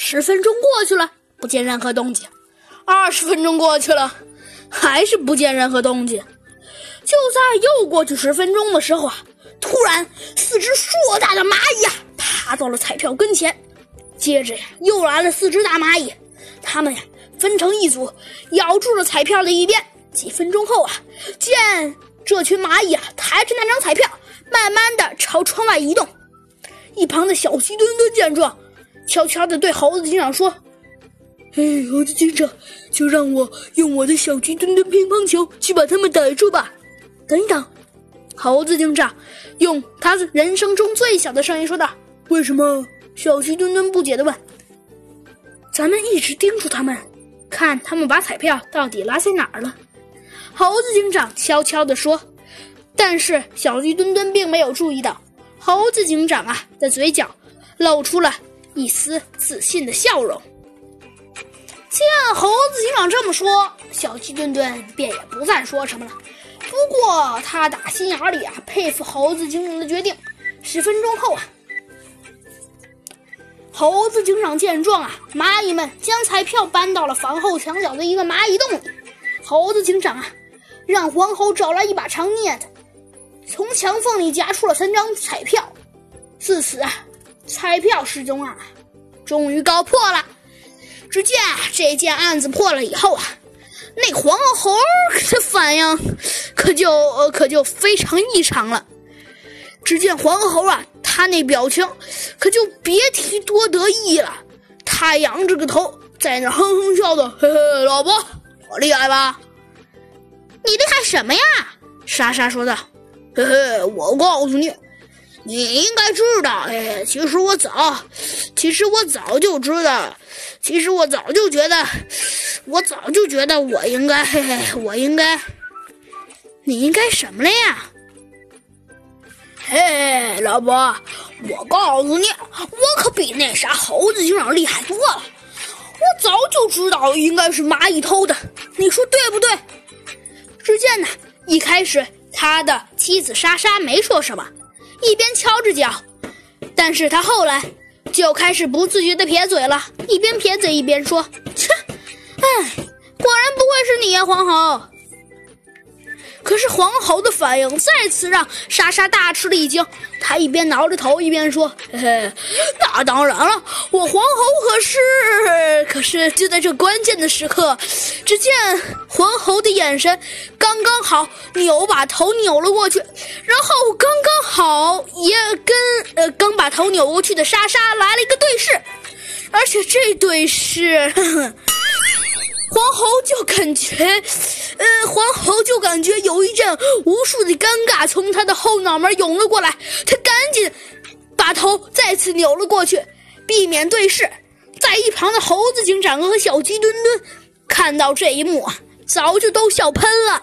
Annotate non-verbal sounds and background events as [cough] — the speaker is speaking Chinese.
十分钟过去了，不见任何动静；二十分钟过去了，还是不见任何动静。就在又过去十分钟的时候啊，突然四只硕大的蚂蚁呀爬到了彩票跟前，接着呀又来了四只大蚂蚁，它们呀分成一组，咬住了彩票的一边。几分钟后啊，见这群蚂蚁啊抬着那张彩票，慢慢的朝窗外移动。一旁的小鸡墩墩见状，悄悄地对猴子警长说：“哎，猴子警长，就让我用我的小鸡墩墩乒乓球去把他们逮住吧。”等一等，猴子警长用他人生中最小的声音说道：“为什么？”小鸡墩墩不解地问：“咱们一直盯住他们，看他们把彩票到底拉在哪儿了。”猴子警长悄悄地说：“但是小鸡墩墩并没有注意到。”猴子警长啊的嘴角露出了一丝自信的笑容。见猴子警长这么说，小鸡墩墩便也不再说什么了。不过他打心眼里啊佩服猴子警长的决定。十分钟后啊，猴子警长见状啊，蚂蚁们将彩票搬到了房后墙角的一个蚂蚁洞里。猴子警长啊，让黄猴找来一把长镊子。从墙缝里夹出了三张彩票，自此啊，彩票失踪案终于告破了。只见这件案子破了以后啊，那黄猴的反应可就可就非常异常了。只见黄猴啊，他那表情可就别提多得意了。他仰着个头，在那哼哼笑的，嘿嘿，老婆，我厉害吧？你厉害什么呀？莎莎说道。嘿嘿，我告诉你，你应该知道。哎，其实我早，其实我早就知道，其实我早就觉得，我早就觉得我应该，嘿嘿，我应该，你应该什么了呀？嘿，老伯，我告诉你，我可比那啥猴子警长厉害多了。我早就知道应该是蚂蚁偷的，你说对不对？只见呢，一开始。他的妻子莎莎没说什么，一边敲着脚，但是他后来就开始不自觉地撇嘴了，一边撇嘴一边说：“切，哎，果然不会是你呀，黄猴。”可是黄猴的反应再次让莎莎大吃了一惊，他一边挠着头一边说：“嘿嘿，那当然了，我黄猴可是……可是就在这关键的时刻，只见黄猴的眼神刚刚好，扭把头扭了过去，然后刚刚好也跟呃刚把头扭过去的莎莎来了一个对视，而且这对视。呵 [laughs] 呵黄猴就感觉，呃，黄猴就感觉有一阵无数的尴尬从他的后脑门涌了过来，他赶紧把头再次扭了过去，避免对视。在一旁的猴子警长和小鸡墩墩看到这一幕，早就都笑喷了。